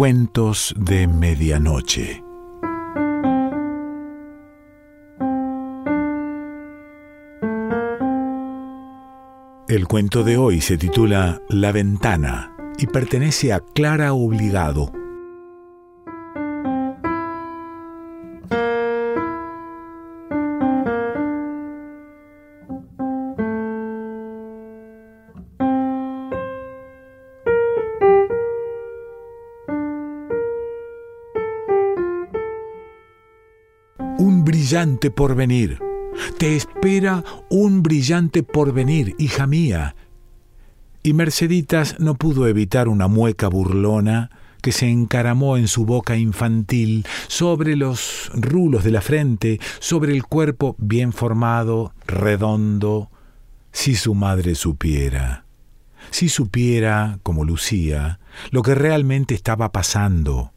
Cuentos de Medianoche. El cuento de hoy se titula La ventana y pertenece a Clara Obligado. Brillante porvenir. Te espera un brillante porvenir, hija mía. Y Merceditas no pudo evitar una mueca burlona que se encaramó en su boca infantil, sobre los rulos de la frente, sobre el cuerpo bien formado, redondo. Si su madre supiera, si supiera, como Lucía, lo que realmente estaba pasando.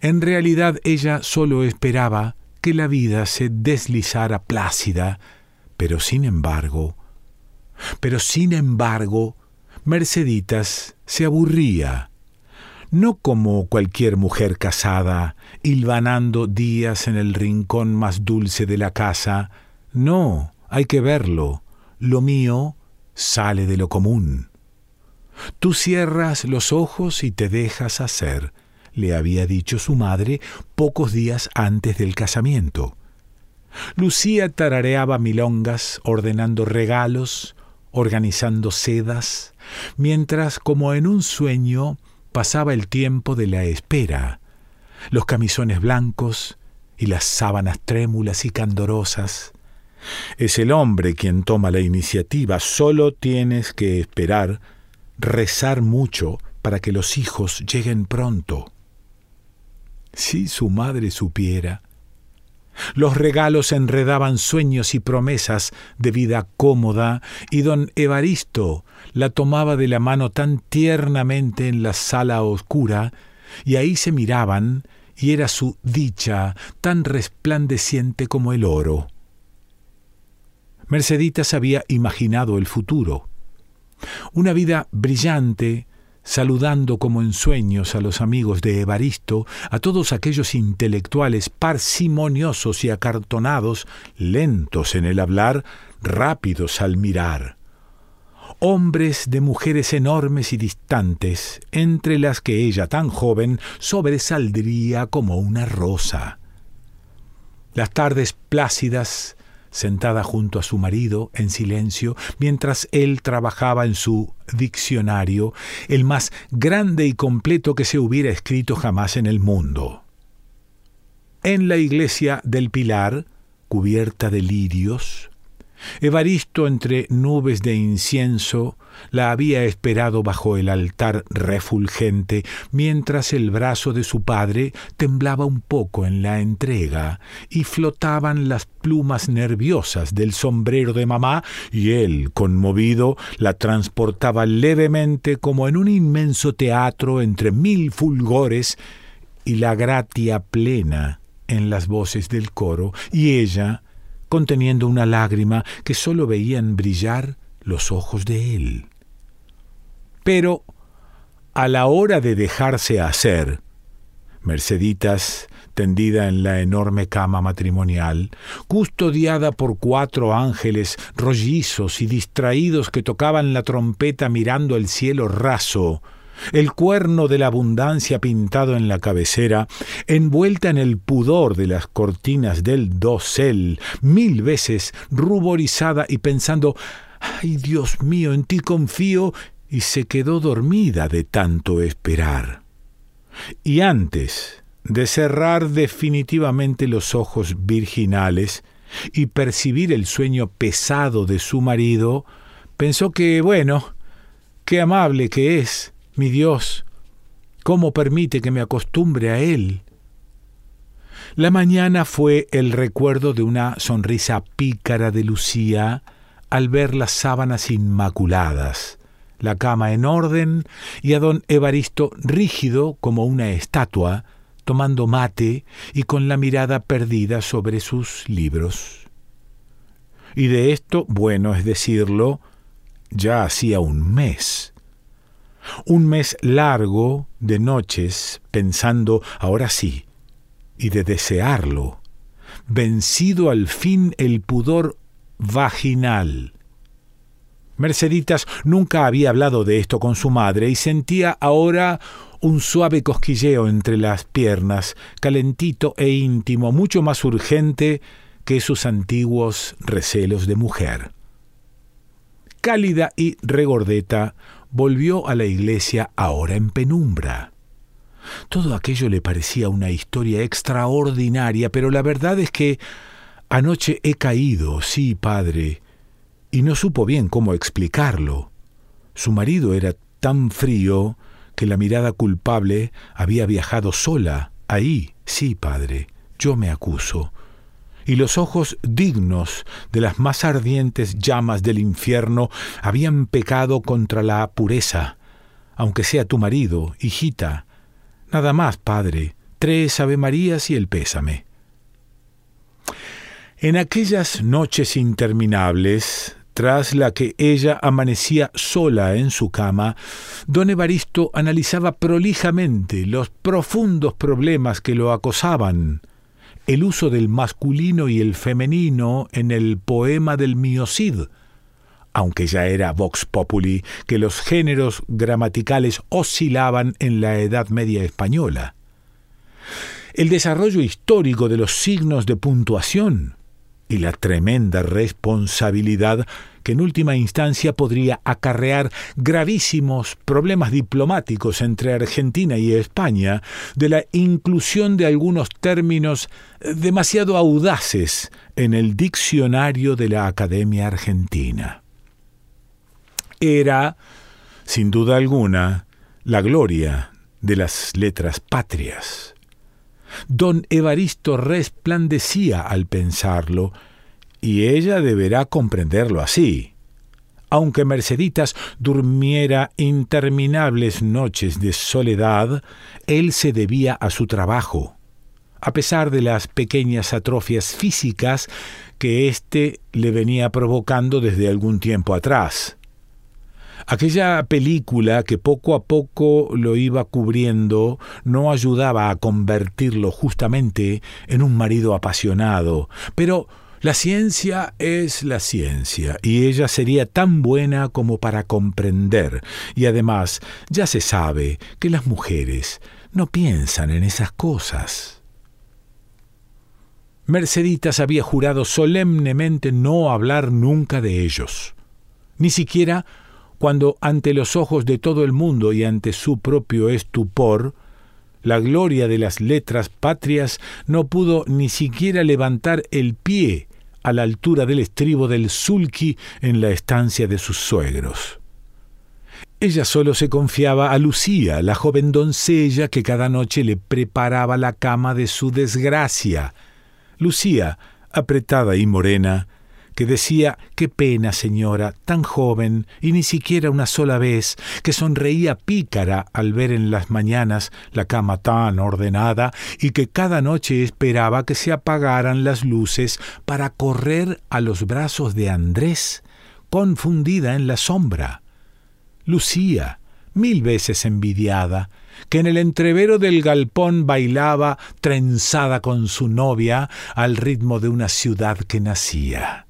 En realidad ella solo esperaba que la vida se deslizara plácida, pero sin embargo, pero sin embargo, Merceditas se aburría, no como cualquier mujer casada, hilvanando días en el rincón más dulce de la casa, no, hay que verlo, lo mío sale de lo común. Tú cierras los ojos y te dejas hacer, le había dicho su madre pocos días antes del casamiento. Lucía tarareaba milongas, ordenando regalos, organizando sedas, mientras como en un sueño pasaba el tiempo de la espera, los camisones blancos y las sábanas trémulas y candorosas. Es el hombre quien toma la iniciativa, solo tienes que esperar, rezar mucho para que los hijos lleguen pronto. Si su madre supiera. Los regalos enredaban sueños y promesas de vida cómoda, y don Evaristo la tomaba de la mano tan tiernamente en la sala oscura, y ahí se miraban, y era su dicha tan resplandeciente como el oro. Merceditas había imaginado el futuro. Una vida brillante, saludando como en sueños a los amigos de Evaristo, a todos aquellos intelectuales parsimoniosos y acartonados, lentos en el hablar, rápidos al mirar. Hombres de mujeres enormes y distantes, entre las que ella tan joven sobresaldría como una rosa. Las tardes plácidas, sentada junto a su marido en silencio, mientras él trabajaba en su diccionario, el más grande y completo que se hubiera escrito jamás en el mundo. En la iglesia del Pilar, cubierta de lirios, Evaristo, entre nubes de incienso, la había esperado bajo el altar refulgente, mientras el brazo de su padre temblaba un poco en la entrega, y flotaban las plumas nerviosas del sombrero de mamá, y él, conmovido, la transportaba levemente como en un inmenso teatro entre mil fulgores, y la gratia plena en las voces del coro, y ella, conteniendo una lágrima que sólo veían brillar los ojos de él. Pero a la hora de dejarse hacer, Merceditas, tendida en la enorme cama matrimonial, custodiada por cuatro ángeles rollizos y distraídos que tocaban la trompeta mirando el cielo raso, el cuerno de la abundancia pintado en la cabecera, envuelta en el pudor de las cortinas del dosel, mil veces ruborizada y pensando Ay Dios mío, en ti confío, y se quedó dormida de tanto esperar. Y antes de cerrar definitivamente los ojos virginales y percibir el sueño pesado de su marido, pensó que, bueno, qué amable que es, mi Dios, ¿cómo permite que me acostumbre a Él? La mañana fue el recuerdo de una sonrisa pícara de Lucía al ver las sábanas inmaculadas, la cama en orden y a don Evaristo rígido como una estatua, tomando mate y con la mirada perdida sobre sus libros. Y de esto, bueno es decirlo, ya hacía un mes. Un mes largo de noches pensando, ahora sí, y de desearlo, vencido al fin el pudor vaginal. Merceditas nunca había hablado de esto con su madre y sentía ahora un suave cosquilleo entre las piernas, calentito e íntimo, mucho más urgente que sus antiguos recelos de mujer. Cálida y regordeta, volvió a la iglesia ahora en penumbra. Todo aquello le parecía una historia extraordinaria, pero la verdad es que anoche he caído, sí, padre, y no supo bien cómo explicarlo. Su marido era tan frío que la mirada culpable había viajado sola. Ahí, sí, padre, yo me acuso y los ojos dignos de las más ardientes llamas del infierno habían pecado contra la pureza, aunque sea tu marido, hijita. Nada más, padre, tres Avemarías y el pésame. En aquellas noches interminables, tras la que ella amanecía sola en su cama, don Evaristo analizaba prolijamente los profundos problemas que lo acosaban, el uso del masculino y el femenino en el poema del Miocid, aunque ya era vox populi que los géneros gramaticales oscilaban en la Edad Media española. El desarrollo histórico de los signos de puntuación y la tremenda responsabilidad que en última instancia podría acarrear gravísimos problemas diplomáticos entre Argentina y España de la inclusión de algunos términos demasiado audaces en el diccionario de la Academia Argentina. Era, sin duda alguna, la gloria de las letras patrias. Don Evaristo resplandecía al pensarlo, y ella deberá comprenderlo así. Aunque Merceditas durmiera interminables noches de soledad, él se debía a su trabajo, a pesar de las pequeñas atrofias físicas que éste le venía provocando desde algún tiempo atrás. Aquella película que poco a poco lo iba cubriendo no ayudaba a convertirlo justamente en un marido apasionado, pero la ciencia es la ciencia, y ella sería tan buena como para comprender, y además ya se sabe que las mujeres no piensan en esas cosas. Merceditas había jurado solemnemente no hablar nunca de ellos, ni siquiera cuando ante los ojos de todo el mundo y ante su propio estupor, la gloria de las letras patrias no pudo ni siquiera levantar el pie a la altura del estribo del sulky en la estancia de sus suegros. Ella solo se confiaba a Lucía, la joven doncella que cada noche le preparaba la cama de su desgracia. Lucía, apretada y morena, que decía qué pena, señora, tan joven y ni siquiera una sola vez, que sonreía pícara al ver en las mañanas la cama tan ordenada y que cada noche esperaba que se apagaran las luces para correr a los brazos de Andrés, confundida en la sombra. Lucía, mil veces envidiada, que en el entrevero del galpón bailaba trenzada con su novia al ritmo de una ciudad que nacía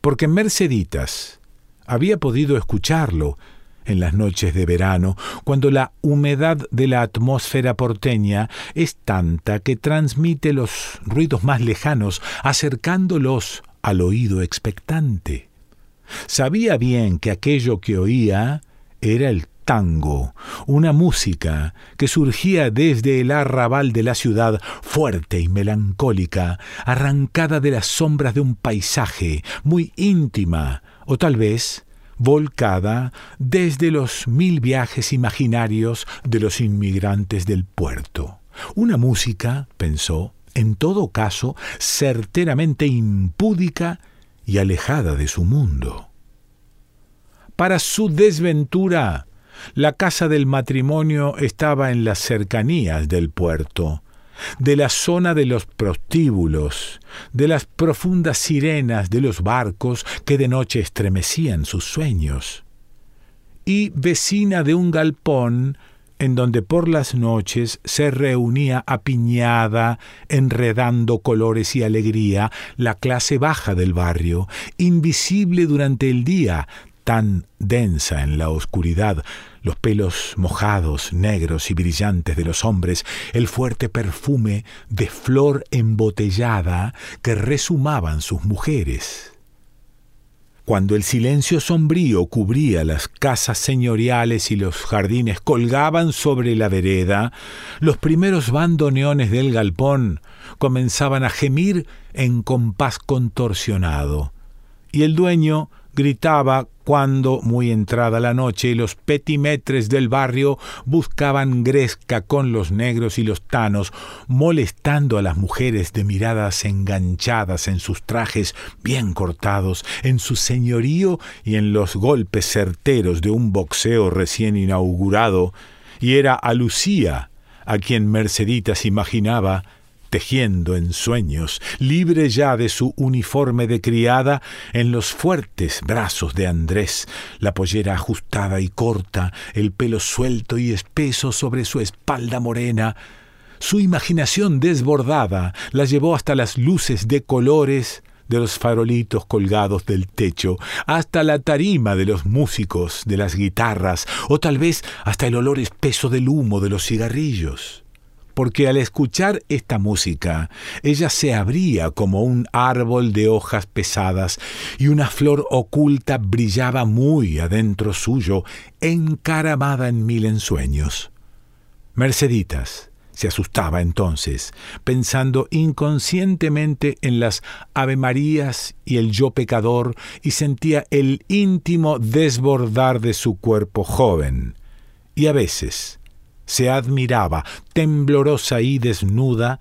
porque Merceditas había podido escucharlo en las noches de verano, cuando la humedad de la atmósfera porteña es tanta que transmite los ruidos más lejanos, acercándolos al oído expectante. Sabía bien que aquello que oía era el tango, una música que surgía desde el arrabal de la ciudad, fuerte y melancólica, arrancada de las sombras de un paisaje, muy íntima, o tal vez volcada desde los mil viajes imaginarios de los inmigrantes del puerto. Una música, pensó, en todo caso, certeramente impúdica y alejada de su mundo. Para su desventura, la casa del matrimonio estaba en las cercanías del puerto, de la zona de los prostíbulos, de las profundas sirenas de los barcos que de noche estremecían sus sueños. y vecina de un galpón en donde por las noches se reunía apiñada, enredando colores y alegría, la clase baja del barrio, invisible durante el día, tan densa en la oscuridad, los pelos mojados, negros y brillantes de los hombres, el fuerte perfume de flor embotellada que resumaban sus mujeres. Cuando el silencio sombrío cubría las casas señoriales y los jardines colgaban sobre la vereda, los primeros bandoneones del galpón comenzaban a gemir en compás contorsionado, y el dueño gritaba cuando, muy entrada la noche, los petimetres del barrio buscaban gresca con los negros y los tanos, molestando a las mujeres de miradas enganchadas en sus trajes bien cortados, en su señorío y en los golpes certeros de un boxeo recién inaugurado, y era a Lucía a quien Merceditas imaginaba tejiendo en sueños, libre ya de su uniforme de criada, en los fuertes brazos de Andrés, la pollera ajustada y corta, el pelo suelto y espeso sobre su espalda morena. Su imaginación desbordada la llevó hasta las luces de colores de los farolitos colgados del techo, hasta la tarima de los músicos, de las guitarras, o tal vez hasta el olor espeso del humo de los cigarrillos porque al escuchar esta música ella se abría como un árbol de hojas pesadas y una flor oculta brillaba muy adentro suyo, encaramada en mil ensueños. Merceditas se asustaba entonces, pensando inconscientemente en las Ave Marías y el yo pecador, y sentía el íntimo desbordar de su cuerpo joven. Y a veces, se admiraba, temblorosa y desnuda,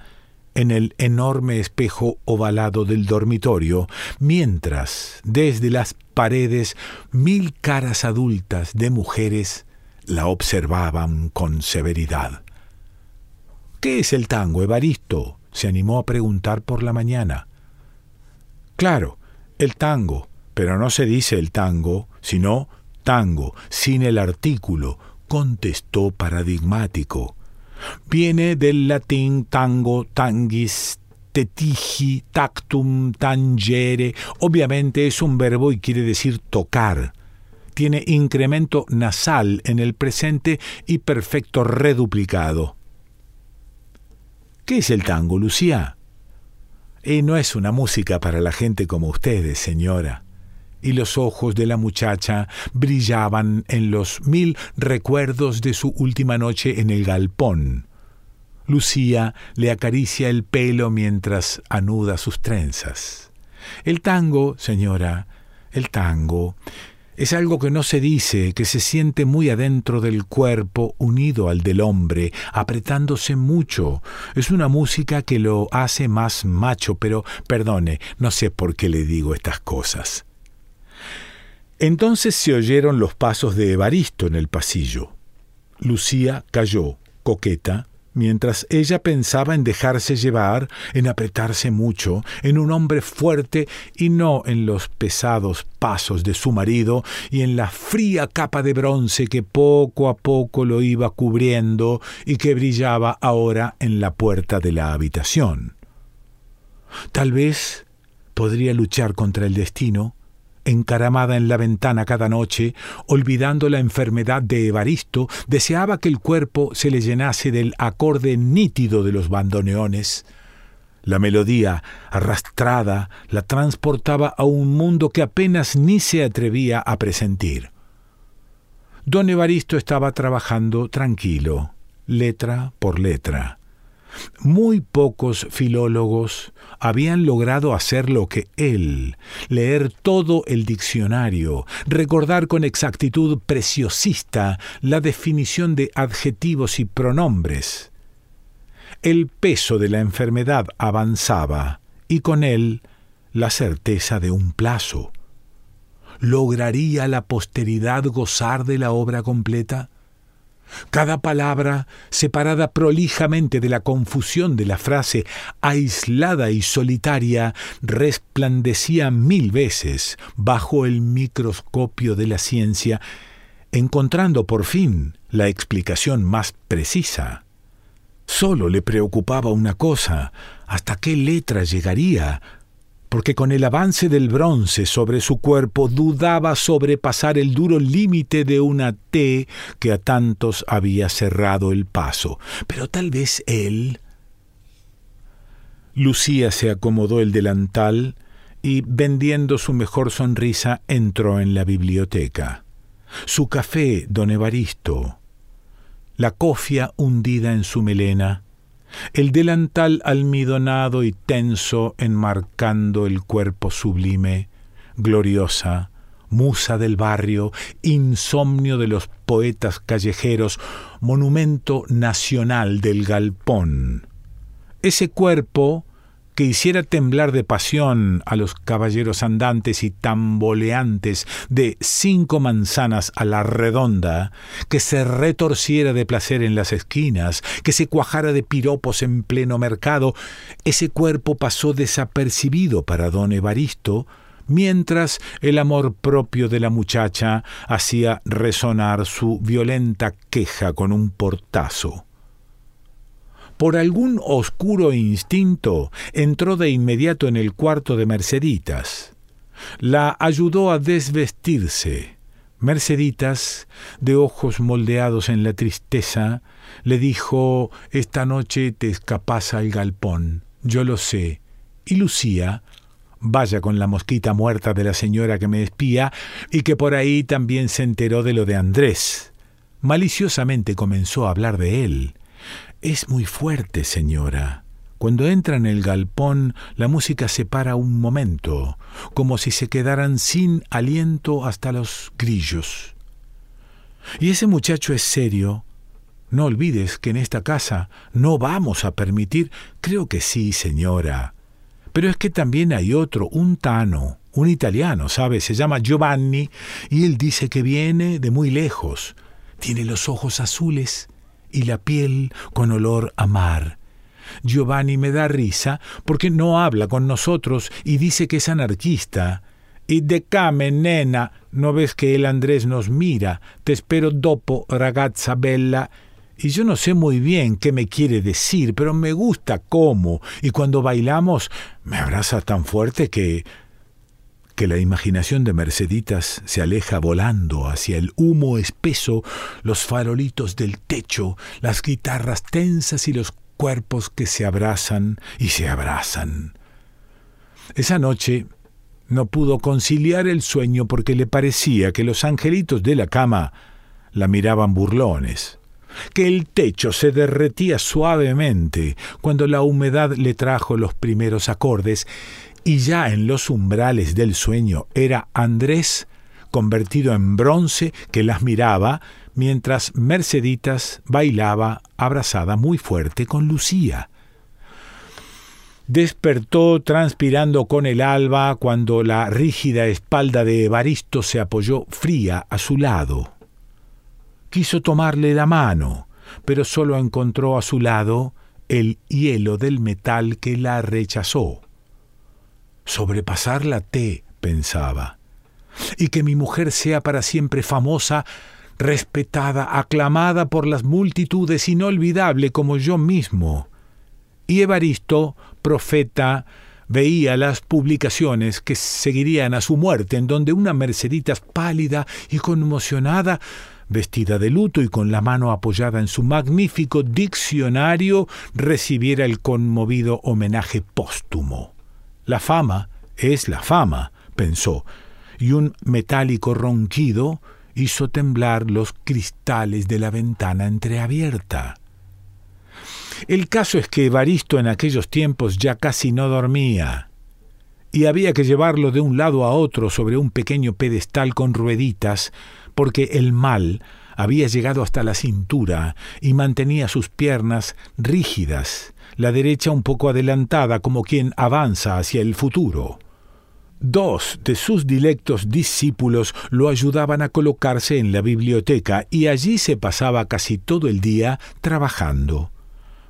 en el enorme espejo ovalado del dormitorio, mientras desde las paredes mil caras adultas de mujeres la observaban con severidad. ¿Qué es el tango, Evaristo? se animó a preguntar por la mañana. Claro, el tango, pero no se dice el tango, sino tango, sin el artículo, contestó paradigmático. Viene del latín tango, tangis, tetigi, tactum, tangere. Obviamente es un verbo y quiere decir tocar. Tiene incremento nasal en el presente y perfecto reduplicado. ¿Qué es el tango, Lucía? Y no es una música para la gente como ustedes, señora y los ojos de la muchacha brillaban en los mil recuerdos de su última noche en el galpón. Lucía le acaricia el pelo mientras anuda sus trenzas. El tango, señora, el tango, es algo que no se dice, que se siente muy adentro del cuerpo, unido al del hombre, apretándose mucho. Es una música que lo hace más macho, pero perdone, no sé por qué le digo estas cosas. Entonces se oyeron los pasos de Evaristo en el pasillo. Lucía cayó, coqueta, mientras ella pensaba en dejarse llevar, en apretarse mucho, en un hombre fuerte y no en los pesados pasos de su marido y en la fría capa de bronce que poco a poco lo iba cubriendo y que brillaba ahora en la puerta de la habitación. Tal vez podría luchar contra el destino, encaramada en la ventana cada noche, olvidando la enfermedad de Evaristo, deseaba que el cuerpo se le llenase del acorde nítido de los bandoneones. La melodía, arrastrada, la transportaba a un mundo que apenas ni se atrevía a presentir. Don Evaristo estaba trabajando tranquilo, letra por letra. Muy pocos filólogos habían logrado hacer lo que él, leer todo el diccionario, recordar con exactitud preciosista la definición de adjetivos y pronombres. El peso de la enfermedad avanzaba y con él la certeza de un plazo. ¿Lograría la posteridad gozar de la obra completa? Cada palabra, separada prolijamente de la confusión de la frase, aislada y solitaria, resplandecía mil veces bajo el microscopio de la ciencia, encontrando por fin la explicación más precisa. Solo le preocupaba una cosa, hasta qué letra llegaría, porque con el avance del bronce sobre su cuerpo dudaba sobrepasar el duro límite de una T que a tantos había cerrado el paso. Pero tal vez él... Lucía se acomodó el delantal y, vendiendo su mejor sonrisa, entró en la biblioteca. Su café, don Evaristo, la cofia hundida en su melena, el delantal almidonado y tenso enmarcando el cuerpo sublime, gloriosa, musa del barrio, insomnio de los poetas callejeros, monumento nacional del galpón. Ese cuerpo que hiciera temblar de pasión a los caballeros andantes y tamboleantes de cinco manzanas a la redonda, que se retorciera de placer en las esquinas, que se cuajara de piropos en pleno mercado, ese cuerpo pasó desapercibido para don Evaristo, mientras el amor propio de la muchacha hacía resonar su violenta queja con un portazo. Por algún oscuro instinto entró de inmediato en el cuarto de Merceditas. La ayudó a desvestirse. Merceditas, de ojos moldeados en la tristeza, le dijo Esta noche te escapas al galpón. Yo lo sé. Y Lucía, vaya con la mosquita muerta de la señora que me espía, y que por ahí también se enteró de lo de Andrés. Maliciosamente comenzó a hablar de él. Es muy fuerte, señora. Cuando entra en el galpón, la música se para un momento, como si se quedaran sin aliento hasta los grillos. Y ese muchacho es serio. No olvides que en esta casa no vamos a permitir. Creo que sí, señora. Pero es que también hay otro, un tano, un italiano, ¿sabe? Se llama Giovanni y él dice que viene de muy lejos. Tiene los ojos azules y la piel con olor a mar. Giovanni me da risa porque no habla con nosotros y dice que es anarquista. Y decame, nena, ¿no ves que el Andrés nos mira? Te espero dopo, ragazza bella. Y yo no sé muy bien qué me quiere decir, pero me gusta cómo. Y cuando bailamos, me abraza tan fuerte que que la imaginación de Merceditas se aleja volando hacia el humo espeso, los farolitos del techo, las guitarras tensas y los cuerpos que se abrazan y se abrazan. Esa noche no pudo conciliar el sueño porque le parecía que los angelitos de la cama la miraban burlones que el techo se derretía suavemente cuando la humedad le trajo los primeros acordes y ya en los umbrales del sueño era Andrés convertido en bronce que las miraba mientras Merceditas bailaba abrazada muy fuerte con Lucía. Despertó transpirando con el alba cuando la rígida espalda de Evaristo se apoyó fría a su lado. Quiso tomarle la mano, pero solo encontró a su lado el hielo del metal que la rechazó sobrepasar la T, pensaba, y que mi mujer sea para siempre famosa, respetada, aclamada por las multitudes, inolvidable como yo mismo. Y Evaristo, profeta, veía las publicaciones que seguirían a su muerte, en donde una Merceditas pálida y conmocionada, vestida de luto y con la mano apoyada en su magnífico diccionario, recibiera el conmovido homenaje póstumo. La fama es la fama, pensó, y un metálico ronquido hizo temblar los cristales de la ventana entreabierta. El caso es que Evaristo en aquellos tiempos ya casi no dormía, y había que llevarlo de un lado a otro sobre un pequeño pedestal con rueditas, porque el mal había llegado hasta la cintura y mantenía sus piernas rígidas la derecha un poco adelantada como quien avanza hacia el futuro. Dos de sus dilectos discípulos lo ayudaban a colocarse en la biblioteca y allí se pasaba casi todo el día trabajando.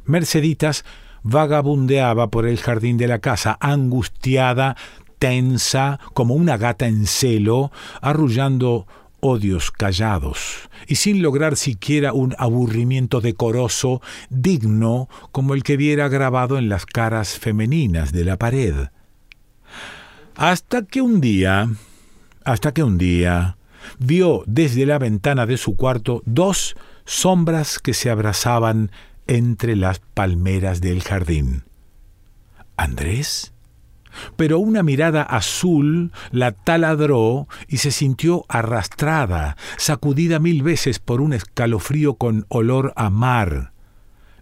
Merceditas vagabundeaba por el jardín de la casa, angustiada, tensa, como una gata en celo, arrullando odios callados y sin lograr siquiera un aburrimiento decoroso digno como el que viera grabado en las caras femeninas de la pared. Hasta que un día, hasta que un día, vio desde la ventana de su cuarto dos sombras que se abrazaban entre las palmeras del jardín. ¿Andrés? Pero una mirada azul la taladró y se sintió arrastrada, sacudida mil veces por un escalofrío con olor a mar.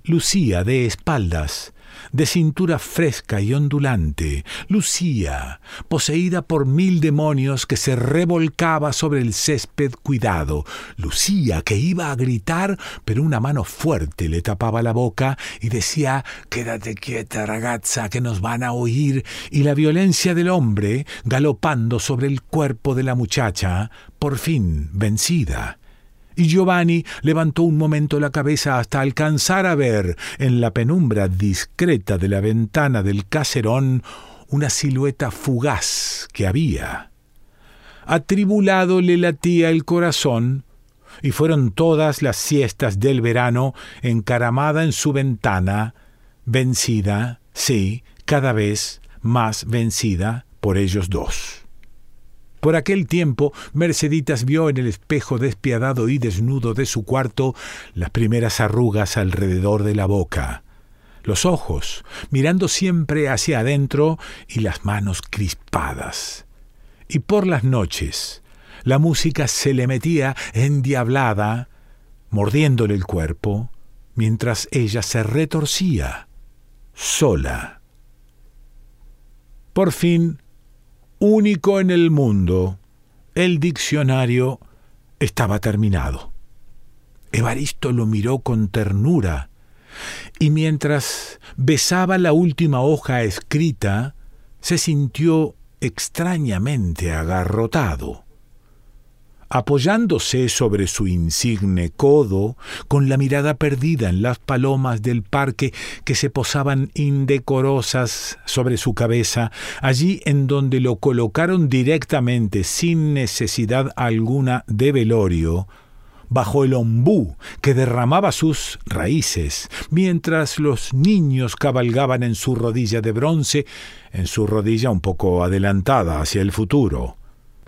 Lucía de espaldas, de cintura fresca y ondulante, Lucía, poseída por mil demonios que se revolcaba sobre el césped cuidado, Lucía que iba a gritar, pero una mano fuerte le tapaba la boca y decía Quédate quieta, ragazza, que nos van a oír, y la violencia del hombre, galopando sobre el cuerpo de la muchacha, por fin vencida y Giovanni levantó un momento la cabeza hasta alcanzar a ver en la penumbra discreta de la ventana del caserón una silueta fugaz que había. Atribulado le latía el corazón, y fueron todas las siestas del verano encaramada en su ventana, vencida, sí, cada vez más vencida por ellos dos. Por aquel tiempo, Merceditas vio en el espejo despiadado y desnudo de su cuarto las primeras arrugas alrededor de la boca, los ojos mirando siempre hacia adentro y las manos crispadas. Y por las noches, la música se le metía endiablada, mordiéndole el cuerpo, mientras ella se retorcía, sola. Por fin, único en el mundo, el diccionario estaba terminado. Evaristo lo miró con ternura y mientras besaba la última hoja escrita, se sintió extrañamente agarrotado apoyándose sobre su insigne codo, con la mirada perdida en las palomas del parque que se posaban indecorosas sobre su cabeza, allí en donde lo colocaron directamente, sin necesidad alguna de velorio, bajo el ombú que derramaba sus raíces, mientras los niños cabalgaban en su rodilla de bronce, en su rodilla un poco adelantada hacia el futuro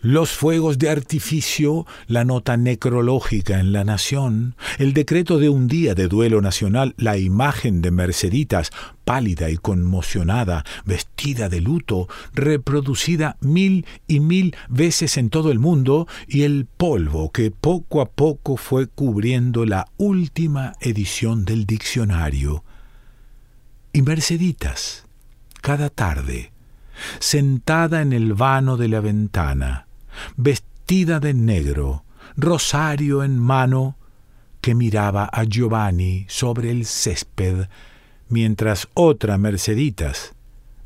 los fuegos de artificio, la nota necrológica en la nación, el decreto de un día de duelo nacional, la imagen de Merceditas, pálida y conmocionada, vestida de luto, reproducida mil y mil veces en todo el mundo, y el polvo que poco a poco fue cubriendo la última edición del diccionario. Y Merceditas, cada tarde, sentada en el vano de la ventana, vestida de negro, rosario en mano, que miraba a Giovanni sobre el césped, mientras otra Merceditas,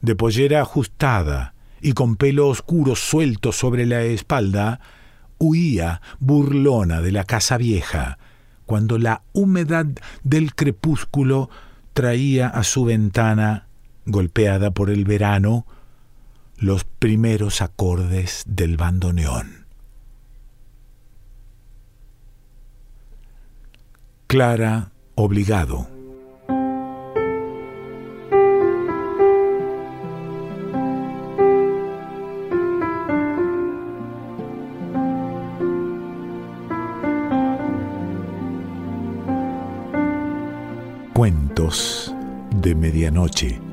de pollera ajustada y con pelo oscuro suelto sobre la espalda, huía burlona de la casa vieja, cuando la humedad del crepúsculo traía a su ventana, golpeada por el verano, los primeros acordes del bandoneón. Clara Obligado. Cuentos de Medianoche.